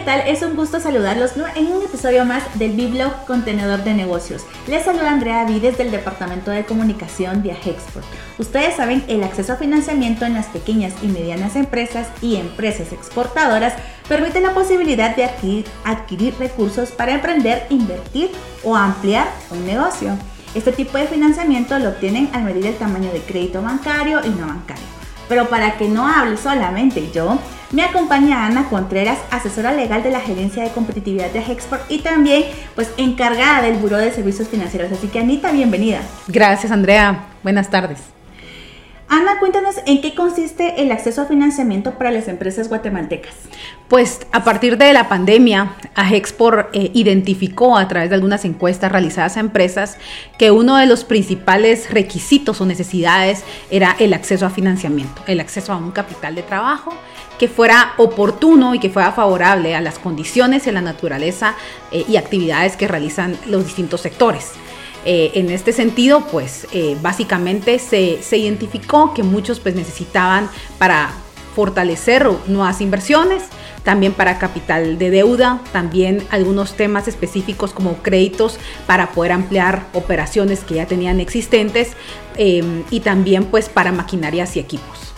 ¿qué tal? Es un gusto saludarlos en un episodio más del Biblog Contenedor de Negocios. Les saluda Andrea Vides del Departamento de Comunicación de Agexport. Ustedes saben, el acceso a financiamiento en las pequeñas y medianas empresas y empresas exportadoras permite la posibilidad de adquirir recursos para emprender, invertir o ampliar un negocio. Este tipo de financiamiento lo obtienen al medir el tamaño de crédito bancario y no bancario. Pero para que no hable solamente yo, me acompaña Ana Contreras, asesora legal de la Gerencia de Competitividad de Hexport y también pues encargada del Buró de Servicios Financieros. Así que Anita, bienvenida. Gracias Andrea, buenas tardes. Ana, cuéntanos en qué consiste el acceso a financiamiento para las empresas guatemaltecas. Pues a partir de la pandemia, Agexport eh, identificó a través de algunas encuestas realizadas a empresas que uno de los principales requisitos o necesidades era el acceso a financiamiento, el acceso a un capital de trabajo que fuera oportuno y que fuera favorable a las condiciones y la naturaleza eh, y actividades que realizan los distintos sectores. Eh, en este sentido, pues eh, básicamente se, se, identificó que muchos pues necesitaban para fortalecer nuevas inversiones, también para capital de deuda, también algunos temas específicos como créditos para poder ampliar operaciones que ya tenían existentes y también pues para maquinarias y equipos.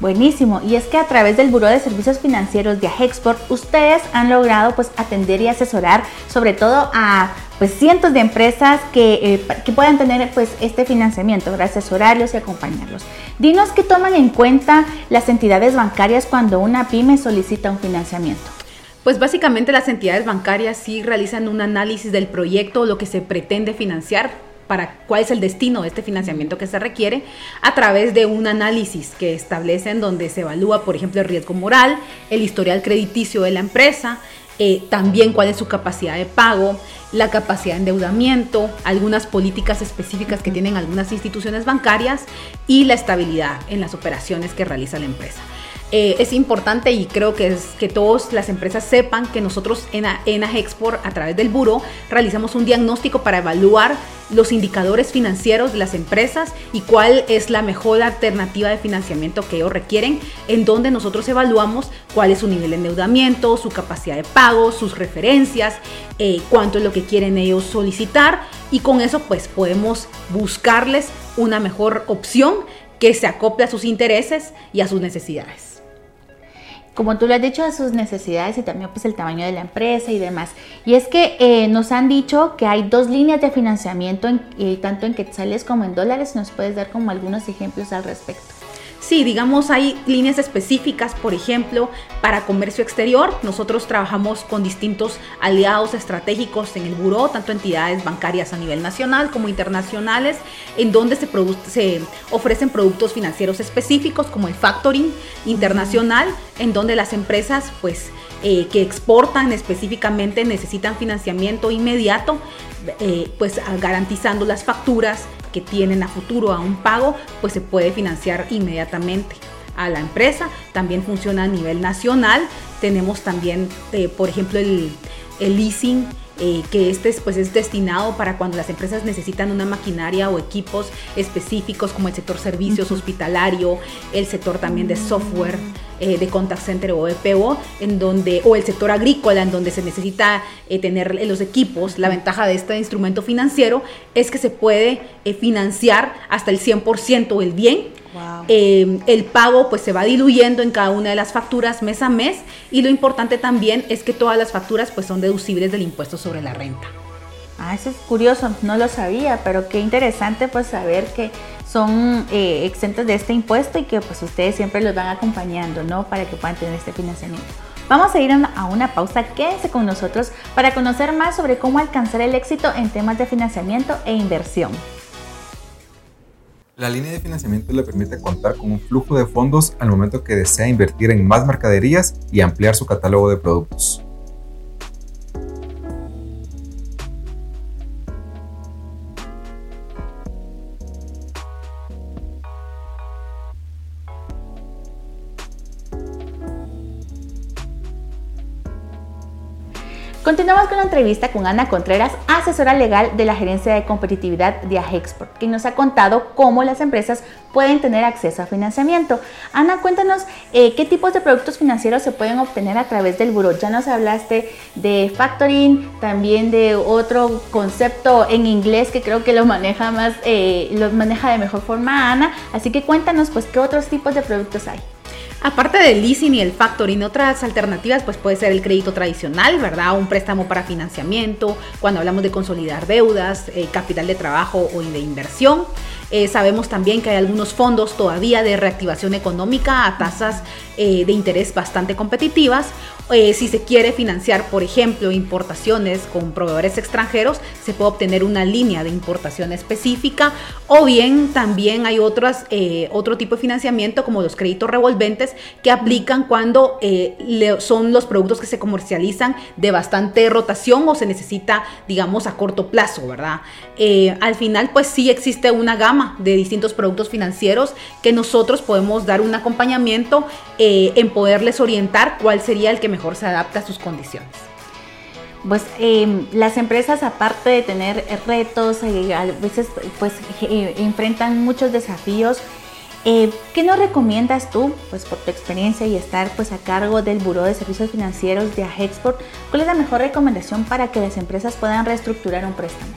Buenísimo, y es que a través del Buró de Servicios Financieros de Agexport ustedes han logrado pues atender y asesorar sobre todo a pues cientos de empresas que, eh, que puedan tener pues este financiamiento, asesorarlos y acompañarlos. Dinos qué toman en cuenta las entidades bancarias cuando una pyme solicita un financiamiento. Pues básicamente las entidades bancarias sí realizan un análisis del proyecto o lo que se pretende financiar para cuál es el destino de este financiamiento que se requiere a través de un análisis que establece en donde se evalúa, por ejemplo, el riesgo moral, el historial crediticio de la empresa, eh, también cuál es su capacidad de pago, la capacidad de endeudamiento, algunas políticas específicas que tienen algunas instituciones bancarias y la estabilidad en las operaciones que realiza la empresa. Eh, es importante y creo que es que todas las empresas sepan que nosotros en, en Agexport a través del buro realizamos un diagnóstico para evaluar los indicadores financieros de las empresas y cuál es la mejor alternativa de financiamiento que ellos requieren, en donde nosotros evaluamos cuál es su nivel de endeudamiento, su capacidad de pago, sus referencias, eh, cuánto es lo que quieren ellos solicitar y con eso pues podemos buscarles una mejor opción que se acople a sus intereses y a sus necesidades como tú lo has dicho, a sus necesidades y también pues el tamaño de la empresa y demás. Y es que eh, nos han dicho que hay dos líneas de financiamiento, en, eh, tanto en quetzales como en dólares. ¿Nos puedes dar como algunos ejemplos al respecto? Sí, digamos, hay líneas específicas, por ejemplo, para comercio exterior. Nosotros trabajamos con distintos aliados estratégicos en el buró, tanto entidades bancarias a nivel nacional como internacionales, en donde se, se ofrecen productos financieros específicos como el factoring internacional, en donde las empresas, pues, eh, que exportan específicamente necesitan financiamiento inmediato, eh, pues garantizando las facturas que tienen a futuro a un pago, pues se puede financiar inmediatamente a la empresa. También funciona a nivel nacional. Tenemos también, eh, por ejemplo, el, el leasing eh, que este pues, es destinado para cuando las empresas necesitan una maquinaria o equipos específicos como el sector servicios, hospitalario, el sector también de software. Eh, de contact center o EPO, en donde, o el sector agrícola, en donde se necesita eh, tener los equipos. La ventaja de este instrumento financiero es que se puede financiar hasta el 100% el bien Em, el pago pues se va diluyendo en cada una de las facturas mes a mes y lo importante también es que todas las facturas pues son deducibles del impuesto sobre la renta. Ah, eso es curioso, no lo sabía, pero qué interesante pues saber que son eh, exentos de este impuesto y que pues ustedes siempre los van acompañando, ¿no? Para que puedan tener este financiamiento. Vamos a ir a una pausa, quédense con nosotros para conocer más sobre cómo alcanzar el éxito en temas de financiamiento e inversión. La línea de financiamiento le permite contar con un flujo de fondos al momento que desea invertir en más mercaderías y ampliar su catálogo de productos. Continuamos con la entrevista con Ana Contreras, asesora legal de la Gerencia de Competitividad de Ajexport, quien nos ha contado cómo las empresas pueden tener acceso a financiamiento. Ana, cuéntanos eh, qué tipos de productos financieros se pueden obtener a través del buro. Ya nos hablaste de factoring, también de otro concepto en inglés que creo que lo maneja más, eh, lo maneja de mejor forma Ana. Así que cuéntanos, pues, qué otros tipos de productos hay. Aparte del leasing y el factoring, otras alternativas pues puede ser el crédito tradicional, ¿verdad? Un préstamo para financiamiento, cuando hablamos de consolidar deudas, eh, capital de trabajo o de inversión. Eh, sabemos también que hay algunos fondos todavía de reactivación económica a tasas eh, de interés bastante competitivas. Si se quiere financiar, por ejemplo, importaciones con proveedores extranjeros, se puede obtener una línea de importación específica o bien también hay otras, otro tipo de financiamiento como los créditos revolventes que aplican cuando son los productos que se comercializan de bastante rotación o se necesita, digamos, a corto plazo, ¿verdad? al final, pues sí existe una gama de distintos productos financieros que nosotros podemos dar un acompañamiento eh, en poderles orientar cuál sería el que mejor se adapta a sus condiciones. Pues em, las empresas, aparte de tener retos, eh, a veces pues eh, enfrentan muchos desafíos. ¿Qué nos recomiendas tú, pues por tu experiencia y estar pues a cargo del Buró de Servicios Financieros de Ajexport? ¿Cuál es la mejor recomendación para que las empresas puedan reestructurar un préstamo?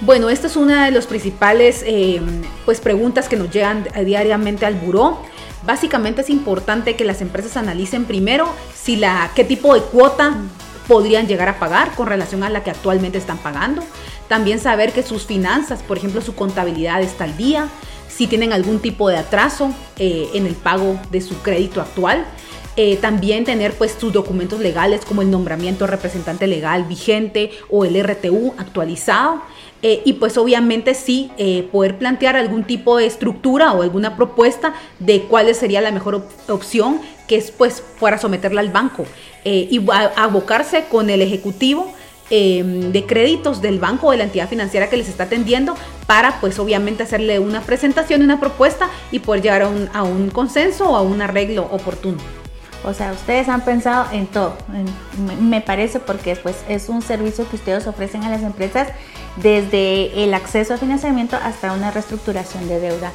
Bueno, esta es una de las principales eh, pues, preguntas que nos llegan diariamente al buró. Básicamente es importante que las empresas analicen primero si la, qué tipo de cuota podrían llegar a pagar con relación a la que actualmente están pagando. También saber que sus finanzas, por ejemplo, su contabilidad está al día, si tienen algún tipo de atraso eh, en el pago de su crédito actual. Eh, también tener pues sus documentos legales como el nombramiento representante legal vigente o el RTU actualizado eh, y pues obviamente sí poder plantear algún tipo de estructura o alguna propuesta de cuál sería la mejor opción que es pues fuera someterla al banco y abocarse con el ejecutivo em, de créditos del banco o de la entidad financiera que les está atendiendo para pues obviamente hacerle una presentación una propuesta y poder llegar a un, a un consenso o a un arreglo oportuno. O sea, ustedes han pensado en todo, me parece, porque pues, es un servicio que ustedes ofrecen a las empresas desde el acceso a financiamiento hasta una reestructuración de deuda.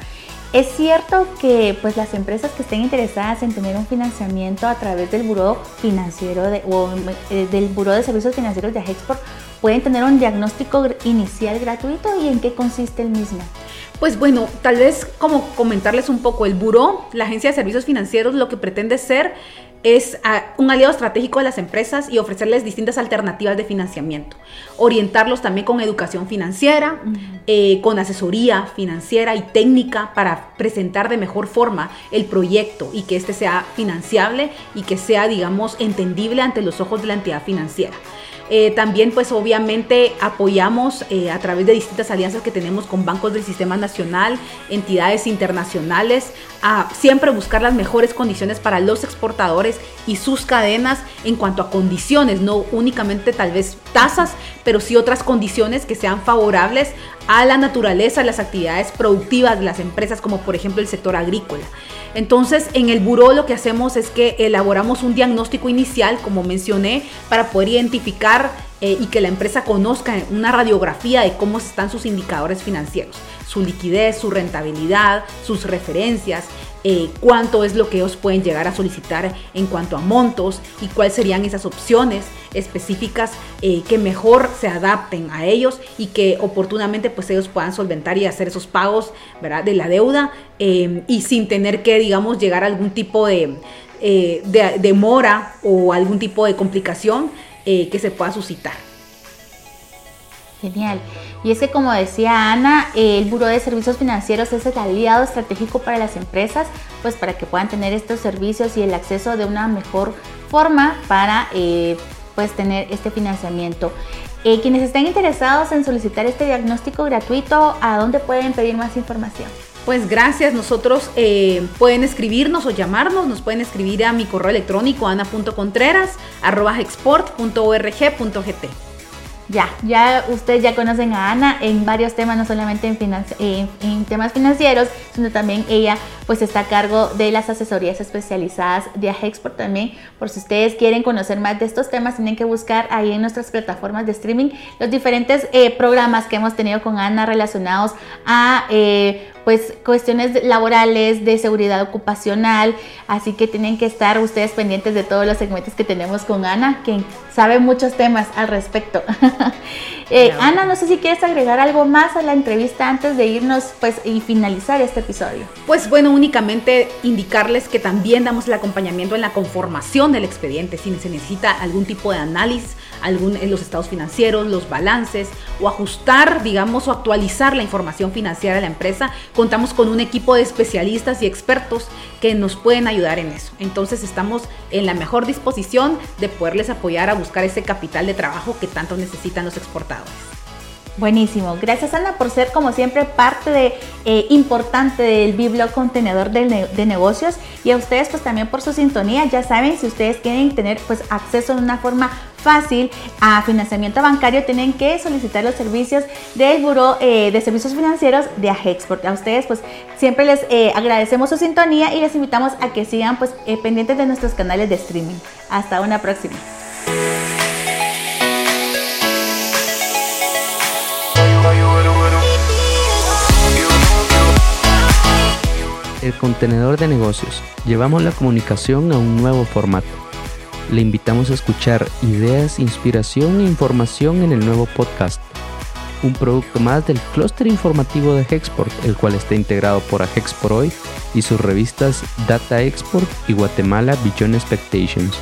Es cierto que pues, las empresas que estén interesadas en tener un financiamiento a través del Buró Financiero de, o eh, del Buró de Servicios Financieros de Agexport pueden tener un diagnóstico inicial gratuito y en qué consiste el mismo. Pues bueno, tal vez como comentarles un poco, el Buró, la Agencia de Servicios Financieros, lo que pretende ser es un aliado estratégico de las empresas y ofrecerles distintas alternativas de financiamiento. Orientarlos también con educación financiera, eh, con asesoría financiera y técnica para presentar de mejor forma el proyecto y que éste sea financiable y que sea, digamos, entendible ante los ojos de la entidad financiera. Eh, también pues obviamente apoyamos eh, a través de distintas alianzas que tenemos con bancos del sistema nacional, entidades internacionales, a siempre buscar las mejores condiciones para los exportadores y sus cadenas en cuanto a condiciones, no únicamente tal vez tasas, pero sí otras condiciones que sean favorables a la naturaleza, las actividades productivas de las empresas, como por ejemplo el sector agrícola. Entonces, en el buró lo que hacemos es que elaboramos un diagnóstico inicial, como mencioné, para poder identificar eh, y que la empresa conozca una radiografía de cómo están sus indicadores financieros, su liquidez, su rentabilidad, sus referencias, eh, cuánto es lo que ellos pueden llegar a solicitar en cuanto a montos y cuáles serían esas opciones específicas eh, que mejor se adapten a ellos y que oportunamente pues ellos puedan solventar y hacer esos pagos ¿verdad? de la deuda y sin tener que digamos llegar a algún tipo de, de demora o algún tipo de complicación eh, que se pueda suscitar. Genial. Y es que como decía Ana, el Buró de Servicios Financieros es el aliado estratégico para las empresas, pues para que puedan tener estos servicios y el acceso de una mejor forma para eh, pues tener este financiamiento. Eh, quienes estén interesados en solicitar este diagnóstico gratuito, ¿a dónde pueden pedir más información? Pues gracias, nosotros eh, pueden escribirnos o llamarnos, nos pueden escribir a mi correo electrónico ana.contreras.export.org.gt. Ya, ya ustedes ya conocen a Ana en varios temas, no solamente en, en, temas financieros, sino también ella pues está a cargo de las asesorías especializadas de Agexport también. Por si ustedes quieren conocer más de estos temas, tienen que buscar ahí en nuestras plataformas de streaming los diferentes eh, programas que hemos tenido con Ana relacionados a eh, pues cuestiones laborales, de seguridad ocupacional, así que tienen que estar ustedes pendientes de todos los segmentos que tenemos con Ana, que sabe muchos temas al respecto. Eh, Ana, no sé si quieres agregar algo más a la entrevista antes de irnos pues y finalizar este episodio. Pues bueno, únicamente indicarles que también damos el acompañamiento en la conformación del expediente, si se necesita algún tipo de análisis en los estados financieros, los balances o ajustar, digamos, o actualizar la información financiera de la empresa, contamos con un equipo de especialistas y expertos que nos pueden ayudar en eso. Entonces estamos en la mejor disposición de poderles apoyar a buscar ese capital de trabajo que tanto necesitan los exportadores. Buenísimo. Gracias Ana por ser como siempre parte de, eh, importante del Biblio Contenedor de, Negocios y a ustedes pues también por su sintonía. Ya saben, si ustedes quieren tener pues acceso de una forma fácil a financiamiento bancario, tienen que solicitar los servicios del Buró eh, de Servicios Financieros de Agexport. A ustedes pues siempre les eh, agradecemos su sintonía y les invitamos a que sigan pues pendientes de nuestros canales de streaming. Hasta una próxima. El contenedor de negocios. Llevamos la comunicación a un nuevo formato. Le invitamos a escuchar ideas, inspiración e información en el nuevo podcast. Un producto más del clúster informativo de Hexport, el cual está integrado por Agexport Hoy y sus revistas Data Export y Guatemala Beyond Expectations.